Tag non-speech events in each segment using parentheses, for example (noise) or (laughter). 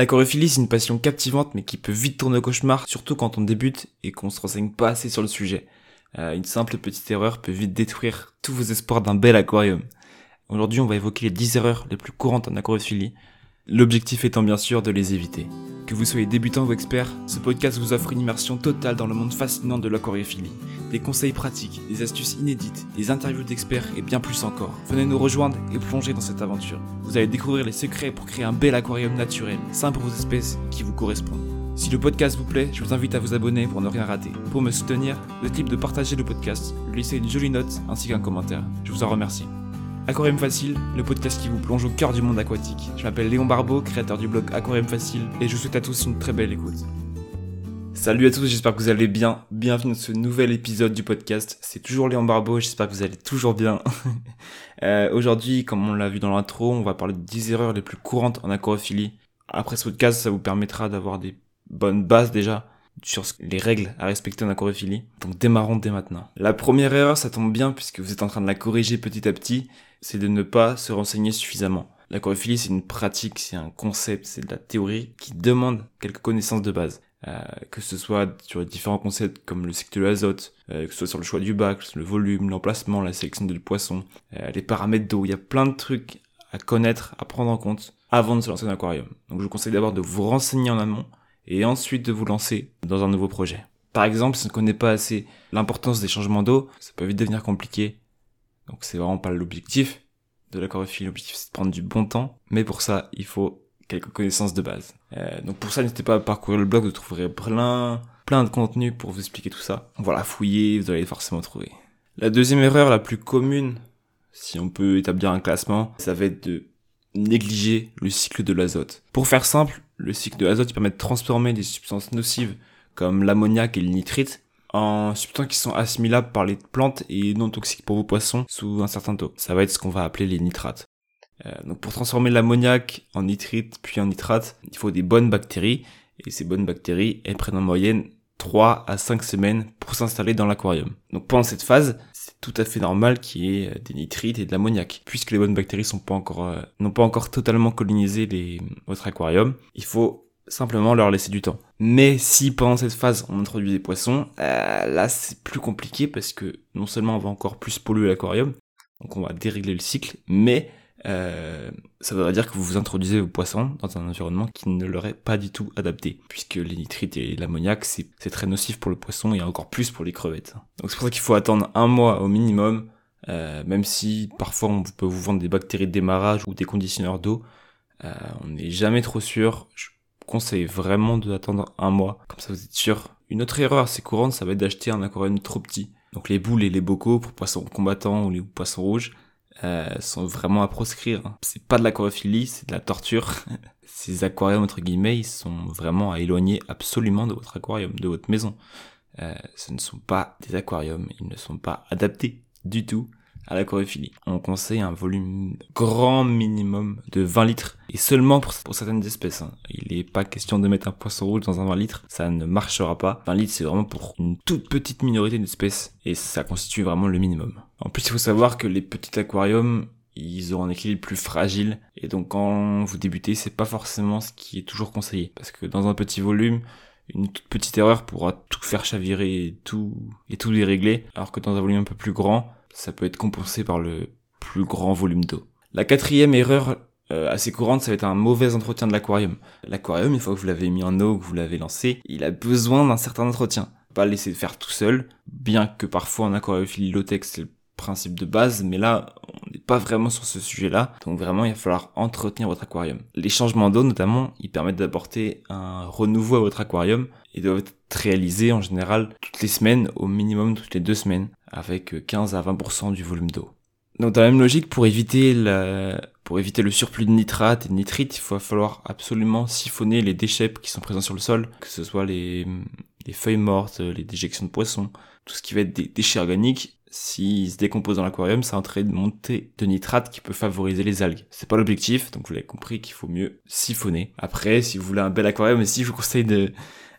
L'aquariophilie, c'est une passion captivante mais qui peut vite tourner au cauchemar, surtout quand on débute et qu'on se renseigne pas assez sur le sujet. Euh, une simple petite erreur peut vite détruire tous vos espoirs d'un bel aquarium. Aujourd'hui, on va évoquer les 10 erreurs les plus courantes en aquariophilie, l'objectif étant bien sûr de les éviter. Que vous soyez débutant ou expert, ce podcast vous offre une immersion totale dans le monde fascinant de l'aquariophilie. Des conseils pratiques, des astuces inédites, des interviews d'experts et bien plus encore. Venez nous rejoindre et plonger dans cette aventure. Vous allez découvrir les secrets pour créer un bel aquarium naturel, sain pour vos espèces qui vous correspondent. Si le podcast vous plaît, je vous invite à vous abonner pour ne rien rater. Pour me soutenir, le type de partager le podcast, lui laisser une jolie note ainsi qu'un commentaire. Je vous en remercie. Aquarium Facile, le podcast qui vous plonge au cœur du monde aquatique. Je m'appelle Léon Barbeau, créateur du blog Aquarium Facile, et je vous souhaite à tous une très belle écoute. Salut à tous, j'espère que vous allez bien. Bienvenue dans ce nouvel épisode du podcast. C'est toujours Léon Barbeau, j'espère que vous allez toujours bien. (laughs) euh, Aujourd'hui, comme on l'a vu dans l'intro, on va parler de 10 erreurs les plus courantes en aquarophilie. Après ce podcast, ça vous permettra d'avoir des bonnes bases déjà sur les règles à respecter en aquarophilie. Donc démarrons dès maintenant. La première erreur, ça tombe bien puisque vous êtes en train de la corriger petit à petit c'est de ne pas se renseigner suffisamment. L'aquariophilie, c'est une pratique, c'est un concept, c'est de la théorie qui demande quelques connaissances de base. Euh, que ce soit sur les différents concepts comme le cycle de l'azote, euh, que ce soit sur le choix du bac, le volume, l'emplacement, la sélection de poissons, euh, les paramètres d'eau, il y a plein de trucs à connaître, à prendre en compte avant de se lancer dans l'aquarium. Donc je vous conseille d'abord de vous renseigner en amont et ensuite de vous lancer dans un nouveau projet. Par exemple, si on ne connaît pas assez l'importance des changements d'eau, ça peut vite devenir compliqué donc c'est vraiment pas l'objectif de la choréographie. L'objectif c'est de prendre du bon temps, mais pour ça il faut quelques connaissances de base. Euh, donc pour ça n'hésitez pas à parcourir le blog, vous trouverez plein plein de contenu pour vous expliquer tout ça. Voilà, fouillez, vous allez forcément trouver. La deuxième erreur la plus commune, si on peut établir un classement, ça va être de négliger le cycle de l'azote. Pour faire simple, le cycle de l'azote permet de transformer des substances nocives comme l'ammoniac et le nitrite en substances qui sont assimilables par les plantes et non toxiques pour vos poissons sous un certain taux. Ça va être ce qu'on va appeler les nitrates. Euh, donc pour transformer l'ammoniac en nitrite puis en nitrate, il faut des bonnes bactéries et ces bonnes bactéries, elles prennent en moyenne 3 à 5 semaines pour s'installer dans l'aquarium. Donc pendant cette phase, tout à fait normal qu'il y ait euh, des nitrites et de l'ammoniac. Puisque les bonnes bactéries sont pas euh, n'ont pas encore totalement colonisé les, votre aquarium, il faut simplement leur laisser du temps. Mais si pendant cette phase on introduit des poissons, euh, là c'est plus compliqué parce que non seulement on va encore plus polluer l'aquarium, donc on va dérégler le cycle, mais euh, ça voudrait dire que vous vous introduisez vos poissons dans un environnement qui ne leur est pas du tout adapté, puisque les nitrites et l'ammoniac c'est très nocif pour le poisson et encore plus pour les crevettes. Donc c'est pour ça qu'il faut attendre un mois au minimum, euh, même si parfois on peut vous vendre des bactéries de démarrage ou des conditionneurs d'eau, euh, on n'est jamais trop sûr conseille vraiment d'attendre un mois, comme ça vous êtes sûr. Une autre erreur assez courante, ça va être d'acheter un aquarium trop petit. Donc les boules et les bocaux pour poissons combattants ou les poissons rouges euh, sont vraiment à proscrire. C'est pas de l'aquariophilie, c'est de la torture. (laughs) Ces aquariums entre guillemets, ils sont vraiment à éloigner absolument de votre aquarium, de votre maison. Euh, ce ne sont pas des aquariums, ils ne sont pas adaptés du tout à l'aquariophilie. On conseille un volume grand minimum de 20 litres et seulement pour, certaines espèces. Hein. Il n'est pas question de mettre un poisson rouge dans un 20 litres, ça ne marchera pas. 20 litres c'est vraiment pour une toute petite minorité d'espèces et ça constitue vraiment le minimum. En plus il faut savoir que les petits aquariums ils auront un équilibre plus fragile et donc quand vous débutez c'est pas forcément ce qui est toujours conseillé parce que dans un petit volume une toute petite erreur pourra tout faire chavirer et tout et tout dérégler alors que dans un volume un peu plus grand ça peut être compensé par le plus grand volume d'eau. La quatrième erreur euh, assez courante, ça va être un mauvais entretien de l'aquarium. L'aquarium, une fois que vous l'avez mis en eau, que vous l'avez lancé, il a besoin d'un certain entretien. Pas laisser faire tout seul, bien que parfois en aquariophilie low-tech c'est le principe de base, mais là pas vraiment sur ce sujet-là, donc vraiment il va falloir entretenir votre aquarium. Les changements d'eau notamment, ils permettent d'apporter un renouveau à votre aquarium et doivent être réalisés en général toutes les semaines, au minimum toutes les deux semaines avec 15 à 20% du volume d'eau. Donc dans la même logique, pour éviter, la... pour éviter le surplus de nitrate et de nitrite, il va falloir absolument siphonner les déchets qui sont présents sur le sol, que ce soit les, les feuilles mortes, les déjections de poissons, tout ce qui va être des déchets organiques. S'ils se décomposent dans l'aquarium, ça entraîne une montée de nitrate qui peut favoriser les algues. C'est pas l'objectif, donc vous l'avez compris qu'il faut mieux siphonner. Après, si vous voulez un bel aquarium aussi, je vous conseille de,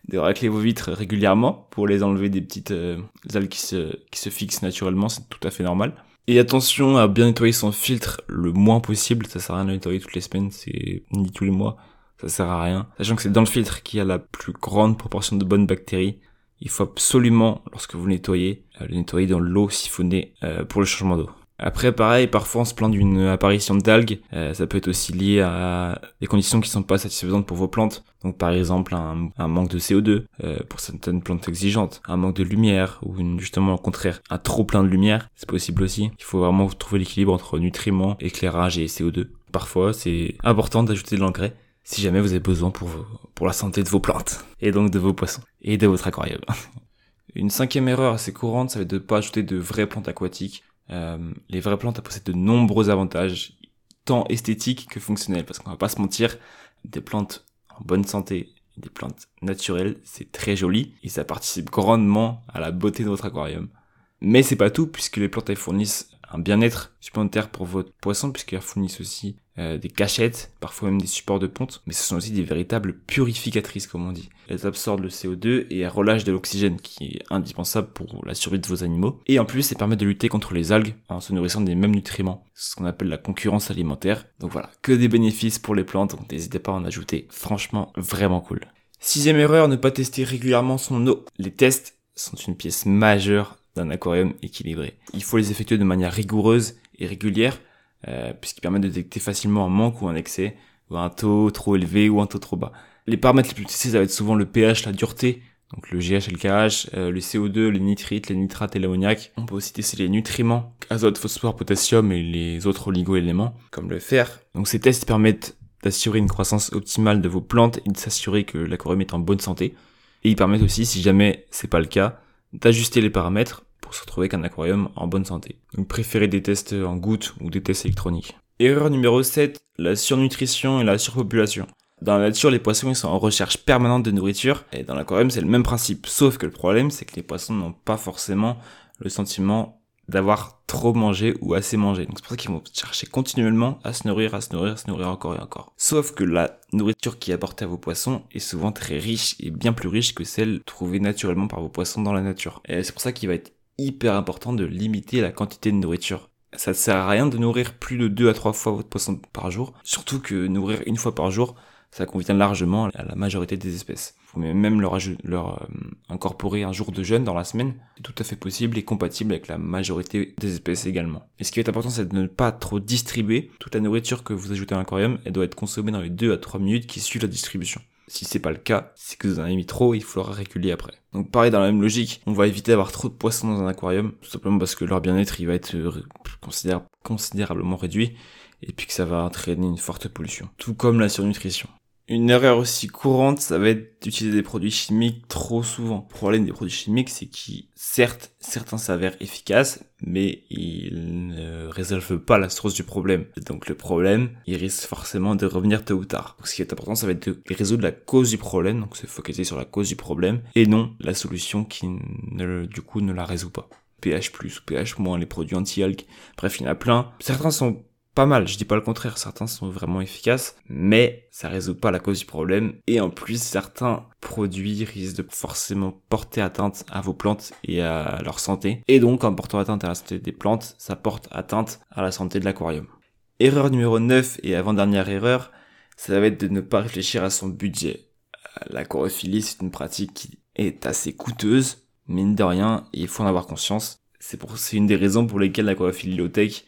de racler vos vitres régulièrement pour les enlever des petites euh, algues qui se, qui se fixent naturellement, c'est tout à fait normal. Et attention à bien nettoyer son filtre le moins possible, ça sert à rien de nettoyer toutes les semaines, c'est ni tous les mois, ça sert à rien. Sachant que c'est dans le filtre qu'il y a la plus grande proportion de bonnes bactéries. Il faut absolument, lorsque vous le nettoyez, euh, le nettoyer dans l'eau siphonnée euh, pour le changement d'eau. Après, pareil, parfois on se plaint d'une apparition d'algues. Euh, ça peut être aussi lié à des conditions qui sont pas satisfaisantes pour vos plantes. Donc, par exemple, un, manque de CO2 euh, pour certaines plantes exigeantes, un manque de lumière ou justement au contraire un trop plein de lumière. C'est possible aussi. Il faut vraiment trouver l'équilibre entre nutriments, éclairage et CO2. Parfois, c'est important d'ajouter de l'engrais si jamais vous avez besoin pour, pour la santé de vos plantes et donc de vos poissons et de votre aquarium. (laughs) Une cinquième erreur assez courante, ça va être de ne pas ajouter de vraies plantes aquatiques euh, les vraies plantes possèdent de nombreux avantages, tant esthétiques que fonctionnels, parce qu'on va pas se mentir, des plantes en bonne santé, des plantes naturelles, c'est très joli, et ça participe grandement à la beauté de votre aquarium. Mais c'est pas tout, puisque les plantes elles fournissent un bien-être supplémentaire pour votre poisson, puisqu'elles fournissent aussi euh, des cachettes, parfois même des supports de ponte, mais ce sont aussi des véritables purificatrices, comme on dit. Elles absorbent le CO2 et elles relâchent de l'oxygène, qui est indispensable pour la survie de vos animaux. Et en plus, elles permettent de lutter contre les algues en se nourrissant des mêmes nutriments, ce qu'on appelle la concurrence alimentaire. Donc voilà, que des bénéfices pour les plantes, donc n'hésitez pas à en ajouter. Franchement, vraiment cool. Sixième erreur, ne pas tester régulièrement son eau. Les tests sont une pièce majeure d'un aquarium équilibré. Il faut les effectuer de manière rigoureuse et régulière, euh, puisqu'ils permettent de détecter facilement un manque ou un excès, ou un taux trop élevé ou un taux trop bas. Les paramètres les plus testés, ça va être souvent le pH, la dureté, donc le GH et le KH, euh, le CO2, les nitrites, les nitrates et l'ammoniac. On peut aussi tester les nutriments, azote, phosphore, potassium et les autres oligo-éléments, comme le fer. Donc ces tests permettent d'assurer une croissance optimale de vos plantes et de s'assurer que l'aquarium est en bonne santé. Et ils permettent aussi, si jamais c'est pas le cas, d'ajuster les paramètres pour se retrouver avec un aquarium en bonne santé. Donc préférez des tests en gouttes ou des tests électroniques. Erreur numéro 7, la surnutrition et la surpopulation. Dans la nature, les poissons ils sont en recherche permanente de nourriture et dans l'aquarium c'est le même principe. Sauf que le problème c'est que les poissons n'ont pas forcément le sentiment d'avoir trop mangé ou assez mangé. Donc c'est pour ça qu'ils vont chercher continuellement à se nourrir, à se nourrir, à se nourrir encore et encore. Sauf que la nourriture qui est apportée à vos poissons est souvent très riche et bien plus riche que celle trouvée naturellement par vos poissons dans la nature. Et c'est pour ça qu'il va être hyper important de limiter la quantité de nourriture. Ça ne sert à rien de nourrir plus de 2 à 3 fois votre poisson par jour, surtout que nourrir une fois par jour, ça convient largement à la majorité des espèces. Vous pouvez même leur, leur euh, incorporer un jour de jeûne dans la semaine. C'est tout à fait possible et compatible avec la majorité des espèces également. Et ce qui est important, c'est de ne pas trop distribuer. Toute la nourriture que vous ajoutez à l'aquarium, elle doit être consommée dans les 2 à 3 minutes qui suivent la distribution. Si c'est pas le cas, c'est que vous en avez mis trop, il faudra réguler après. Donc pareil dans la même logique, on va éviter d'avoir trop de poissons dans un aquarium, tout simplement parce que leur bien-être il va être euh, considérablement réduit et puis que ça va entraîner une forte pollution. Tout comme la surnutrition. Une erreur aussi courante, ça va être d'utiliser des produits chimiques trop souvent. Le problème des produits chimiques, c'est qu'ils, certes, certains s'avèrent efficaces, mais ils ne résolvent pas la source du problème. Donc le problème, il risque forcément de revenir tôt ou tard. Donc ce qui est important, ça va être de résoudre la cause du problème, donc se focaliser sur la cause du problème, et non la solution qui, ne, du coup, ne la résout pas. pH+, ou pH-, les produits anti-algues. Bref, il y en a plein. Certains sont pas mal, je dis pas le contraire, certains sont vraiment efficaces, mais ça résout pas la cause du problème, et en plus certains produits risquent de forcément porter atteinte à vos plantes et à leur santé, et donc en portant atteinte à la santé des plantes, ça porte atteinte à la santé de l'aquarium. Erreur numéro 9 et avant-dernière erreur, ça va être de ne pas réfléchir à son budget. L'aquarophilie, c'est une pratique qui est assez coûteuse, mine de rien, et il faut en avoir conscience. C'est une des raisons pour lesquelles l'aquarophilie low-tech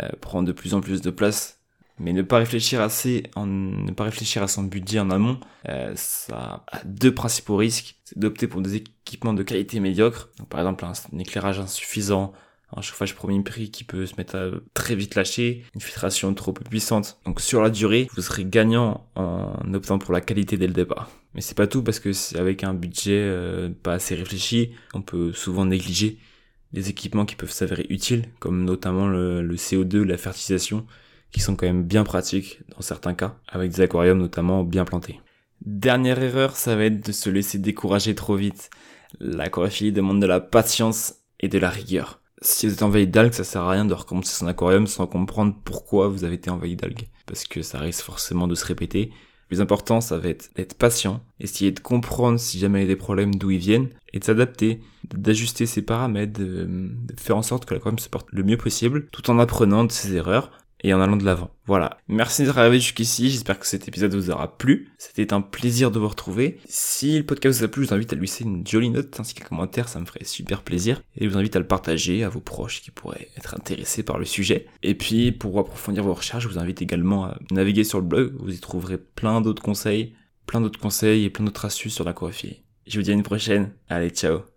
euh, prendre de plus en plus de place. Mais ne pas réfléchir assez, en, ne pas réfléchir à son budget en amont, euh, ça a deux principaux risques. C'est d'opter pour des équipements de qualité médiocre. Donc, par exemple, un, éclairage insuffisant, un chauffage premier prix qui peut se mettre à très vite lâcher, une filtration trop puissante. Donc sur la durée, vous serez gagnant en optant pour la qualité dès le départ. Mais c'est pas tout parce que avec un budget euh, pas assez réfléchi, on peut souvent négliger des équipements qui peuvent s'avérer utiles, comme notamment le, CO2, la fertilisation, qui sont quand même bien pratiques dans certains cas, avec des aquariums notamment bien plantés. Dernière erreur, ça va être de se laisser décourager trop vite. L'aquariophilie demande de la patience et de la rigueur. Si vous êtes envahi d'algues, ça sert à rien de recommencer son aquarium sans comprendre pourquoi vous avez été envahi d'algues. Parce que ça risque forcément de se répéter le plus important, ça va être d'être patient, essayer de comprendre si jamais il y a des problèmes d'où ils viennent, et de s'adapter, d'ajuster ses paramètres, de, faire en sorte que l'aquarium se porte le mieux possible, tout en apprenant de ses erreurs. Et en allant de l'avant. Voilà. Merci d'être arrivé jusqu'ici, j'espère que cet épisode vous aura plu. C'était un plaisir de vous retrouver. Si le podcast vous a plu, je vous invite à lui laisser une jolie note ainsi qu'un commentaire, ça me ferait super plaisir. Et je vous invite à le partager à vos proches qui pourraient être intéressés par le sujet. Et puis, pour approfondir vos recherches, je vous invite également à naviguer sur le blog, vous y trouverez plein d'autres conseils, plein d'autres conseils et plein d'autres astuces sur la l'aquaphie. Je vous dis à une prochaine. Allez, ciao